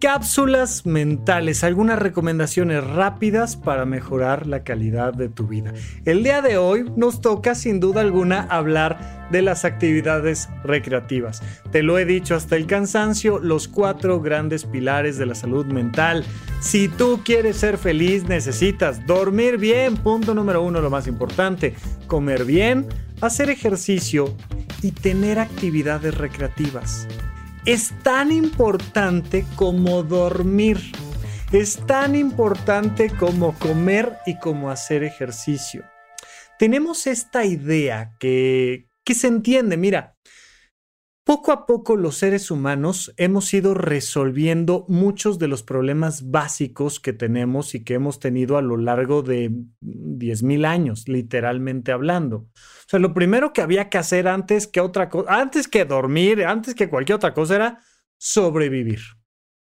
Cápsulas mentales, algunas recomendaciones rápidas para mejorar la calidad de tu vida. El día de hoy nos toca sin duda alguna hablar de las actividades recreativas. Te lo he dicho hasta el cansancio, los cuatro grandes pilares de la salud mental. Si tú quieres ser feliz necesitas dormir bien, punto número uno, lo más importante, comer bien, hacer ejercicio y tener actividades recreativas es tan importante como dormir. Es tan importante como comer y como hacer ejercicio. Tenemos esta idea que, que se entiende, mira, poco a poco los seres humanos hemos ido resolviendo muchos de los problemas básicos que tenemos y que hemos tenido a lo largo de 10.000 años, literalmente hablando. O sea, lo primero que había que hacer antes que otra cosa, antes que dormir, antes que cualquier otra cosa era sobrevivir.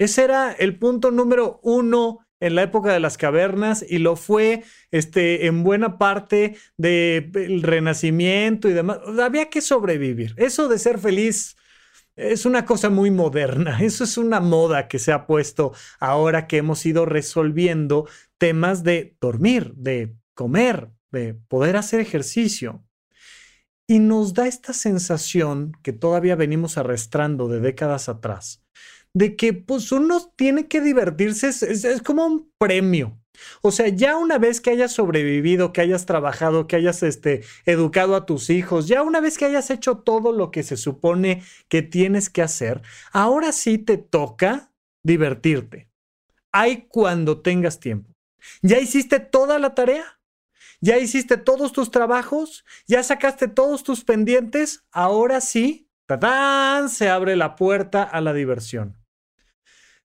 Ese era el punto número uno en la época de las cavernas y lo fue este, en buena parte del renacimiento y demás. Había que sobrevivir. Eso de ser feliz es una cosa muy moderna. Eso es una moda que se ha puesto ahora que hemos ido resolviendo temas de dormir, de comer, de poder hacer ejercicio. Y nos da esta sensación que todavía venimos arrastrando de décadas atrás de que pues uno tiene que divertirse, es, como un premio. O sea, ya una vez que hayas sobrevivido, que hayas trabajado, que hayas este, educado a tus hijos, ya una vez que hayas hecho todo lo que se supone que tienes que hacer, ahora sí te toca divertirte. Hay cuando tengas tiempo. Ya hiciste toda la tarea. Ya hiciste todos tus trabajos. Ya sacaste todos tus pendientes. Ahora sí, ¡tatán! se abre la puerta a la diversión.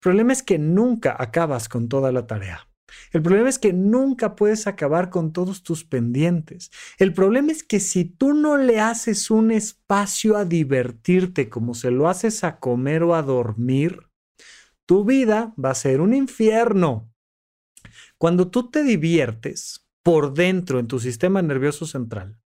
El problema es que nunca acabas con toda la tarea. El problema es que nunca puedes acabar con todos tus pendientes. El problema es que si tú no le haces un espacio a divertirte como se lo haces a comer o a dormir, tu vida va a ser un infierno. Cuando tú te diviertes por dentro en tu sistema nervioso central,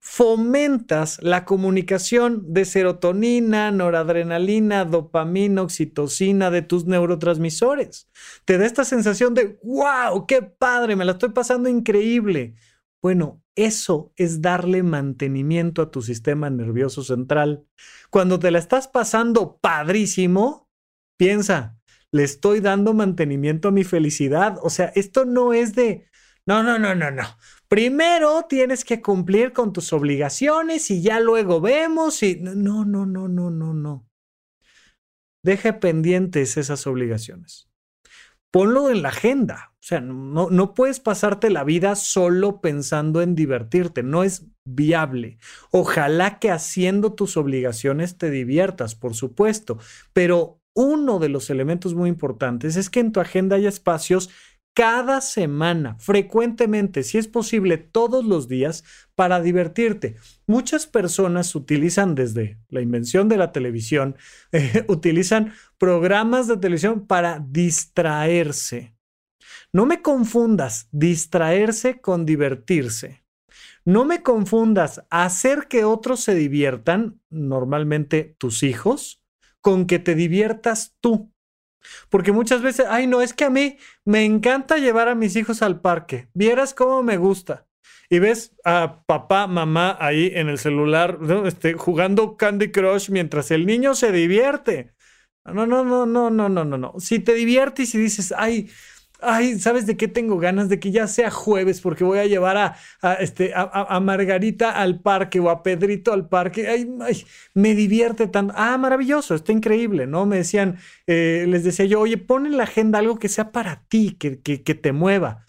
fomentas la comunicación de serotonina, noradrenalina, dopamina, oxitocina de tus neurotransmisores. Te da esta sensación de, wow, qué padre, me la estoy pasando increíble. Bueno, eso es darle mantenimiento a tu sistema nervioso central. Cuando te la estás pasando padrísimo, piensa, le estoy dando mantenimiento a mi felicidad. O sea, esto no es de, no, no, no, no, no. Primero tienes que cumplir con tus obligaciones y ya luego vemos y no, no, no, no, no, no. Deja pendientes esas obligaciones. Ponlo en la agenda. O sea, no, no puedes pasarte la vida solo pensando en divertirte. No es viable. Ojalá que haciendo tus obligaciones te diviertas, por supuesto. Pero uno de los elementos muy importantes es que en tu agenda haya espacios cada semana, frecuentemente, si es posible, todos los días, para divertirte. Muchas personas utilizan desde la invención de la televisión, eh, utilizan programas de televisión para distraerse. No me confundas distraerse con divertirse. No me confundas hacer que otros se diviertan, normalmente tus hijos, con que te diviertas tú. Porque muchas veces, ay, no, es que a mí me encanta llevar a mis hijos al parque. Vieras cómo me gusta. Y ves a papá, mamá ahí en el celular este, jugando Candy Crush mientras el niño se divierte. No, no, no, no, no, no, no, no. Si te diviertes y dices, ay, ay, ¿sabes de qué tengo ganas? De que ya sea jueves porque voy a llevar a, este, a, Margarita al parque o a Pedrito al parque. Ay, me divierte tanto. Ah, maravilloso, está increíble, ¿no? Me decían, eh, les decía yo, oye, pon en la agenda algo que sea para ti, que, que, que te mueva.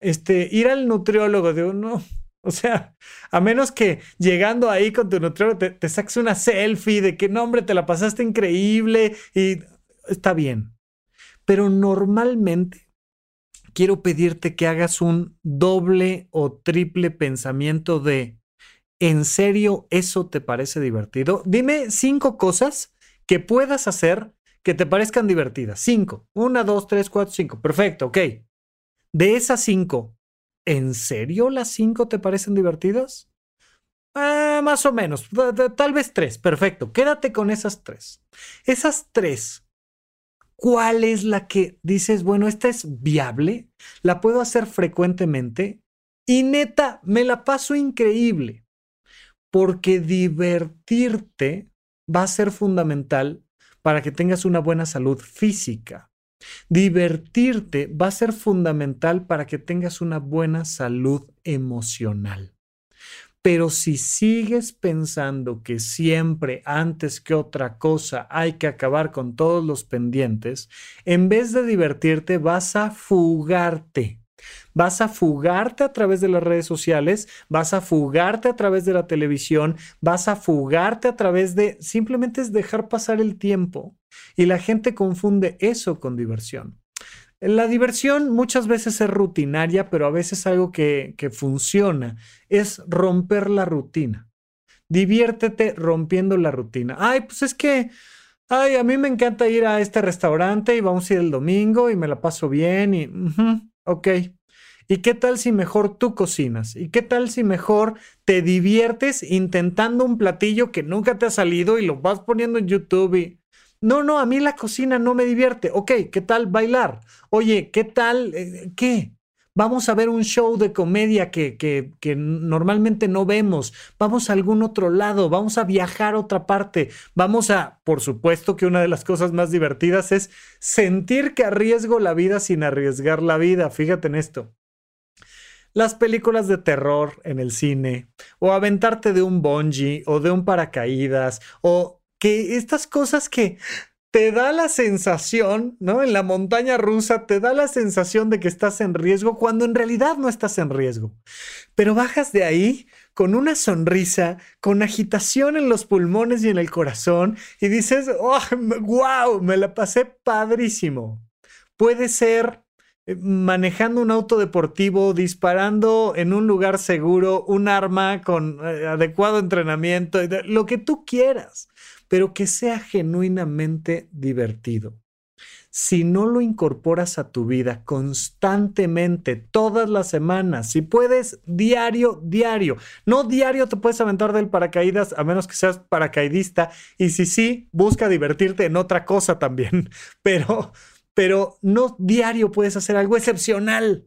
Este, ir al nutriólogo, digo, no, o sea, a menos que llegando ahí con tu nutriólogo te, te saques una selfie de que, no, hombre, te la pasaste increíble y está bien. Pero normalmente quiero pedirte que hagas un doble o triple pensamiento de, ¿en serio eso te parece divertido? Dime cinco cosas que puedas hacer que te parezcan divertidas. Cinco. Una, dos, tres, cuatro, cinco. Perfecto, ok. De esas cinco, ¿en serio las cinco te parecen divertidas? Ah, más o menos. Tal vez tres. Perfecto. Quédate con esas tres. Esas tres ¿Cuál es la que dices, bueno, esta es viable? ¿La puedo hacer frecuentemente? Y neta, me la paso increíble. Porque divertirte va a ser fundamental para que tengas una buena salud física. Divertirte va a ser fundamental para que tengas una buena salud emocional. Pero si sigues pensando que siempre, antes que otra cosa, hay que acabar con todos los pendientes, en vez de divertirte, vas a fugarte. Vas a fugarte a través de las redes sociales, vas a fugarte a través de la televisión, vas a fugarte a través de simplemente es dejar pasar el tiempo. Y la gente confunde eso con diversión. La diversión muchas veces es rutinaria, pero a veces algo que, que funciona es romper la rutina. Diviértete rompiendo la rutina. Ay, pues es que, ay, a mí me encanta ir a este restaurante y vamos a ir el domingo y me la paso bien y, ok. ¿Y qué tal si mejor tú cocinas? ¿Y qué tal si mejor te diviertes intentando un platillo que nunca te ha salido y lo vas poniendo en YouTube y no, no, a mí la cocina no me divierte. Ok, ¿qué tal bailar? Oye, ¿qué tal? Eh, ¿Qué? Vamos a ver un show de comedia que, que, que, normalmente no vemos. Vamos a algún otro lado. Vamos a viajar a otra parte. Vamos a, por supuesto que una de las cosas más divertidas es sentir que arriesgo la vida sin arriesgar la vida. Fíjate en esto. Las películas de terror en el cine, o aventarte de un bungee, o de un paracaídas, o que estas cosas que te da la sensación, ¿no? En la montaña rusa te da la sensación de que estás en riesgo cuando en realidad no estás en riesgo. Pero bajas de ahí con una sonrisa, con agitación en los pulmones y en el corazón y dices, oh, wow, me la pasé padrísimo. Puede ser eh, manejando un auto deportivo, disparando en un lugar seguro, un arma con eh, adecuado entrenamiento, lo que tú quieras pero que sea genuinamente divertido. Si no lo incorporas a tu vida constantemente, todas las semanas, si puedes, diario, diario. No diario te puedes aventar del paracaídas a menos que seas paracaidista. Y si sí, busca divertirte en otra cosa también. Pero, pero no diario puedes hacer algo excepcional.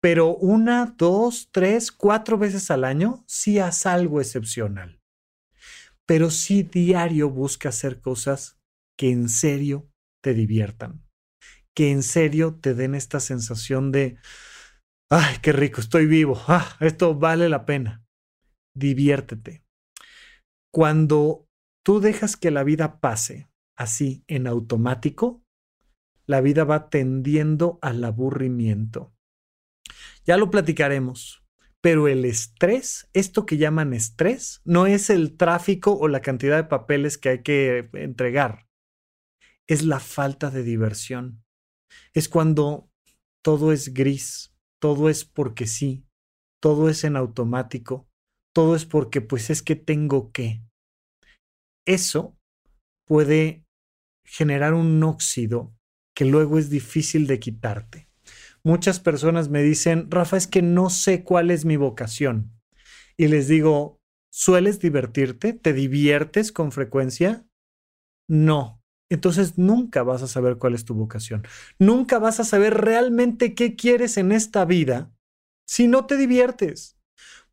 Pero una, dos, tres, cuatro veces al año, sí haz algo excepcional pero sí diario busca hacer cosas que en serio te diviertan, que en serio te den esta sensación de, ay, qué rico, estoy vivo, ah, esto vale la pena. Diviértete. Cuando tú dejas que la vida pase así en automático, la vida va tendiendo al aburrimiento. Ya lo platicaremos, pero el estrés, esto que llaman estrés, no es el tráfico o la cantidad de papeles que hay que entregar. Es la falta de diversión. Es cuando todo es gris, todo es porque sí, todo es en automático, todo es porque pues es que tengo que. Eso puede generar un óxido que luego es difícil de quitarte. Muchas personas me dicen, Rafa, es que no sé cuál es mi vocación. Y les digo, ¿sueles divertirte? ¿Te diviertes con frecuencia? No. Entonces nunca vas a saber cuál es tu vocación. Nunca vas a saber realmente qué quieres en esta vida si no te diviertes.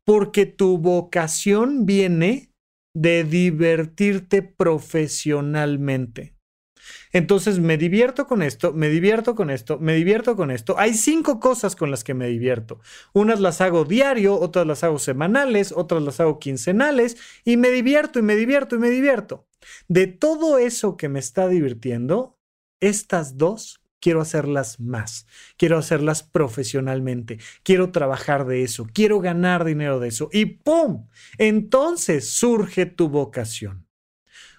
Porque tu vocación viene de divertirte profesionalmente. Entonces me divierto con esto, me divierto con esto, me divierto con esto. Hay cinco cosas con las que me divierto. Unas las hago diario, otras las hago semanales, otras las hago quincenales y me divierto y me divierto y me divierto. De todo eso que me está divirtiendo, estas dos quiero hacerlas más, quiero hacerlas profesionalmente, quiero trabajar de eso, quiero ganar dinero de eso y ¡pum! Entonces surge tu vocación.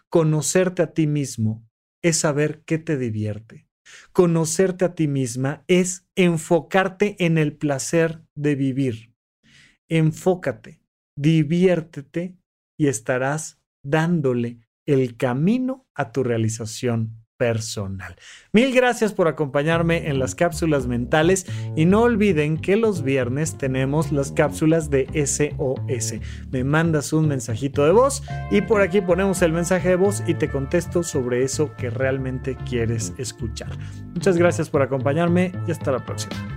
Conocerte a ti mismo es saber qué te divierte. Conocerte a ti misma es enfocarte en el placer de vivir. Enfócate, diviértete y estarás dándole el camino a tu realización personal. Mil gracias por acompañarme en las cápsulas mentales y no olviden que los viernes tenemos las cápsulas de SOS. Me mandas un mensajito de voz y por aquí ponemos el mensaje de voz y te contesto sobre eso que realmente quieres escuchar. Muchas gracias por acompañarme y hasta la próxima.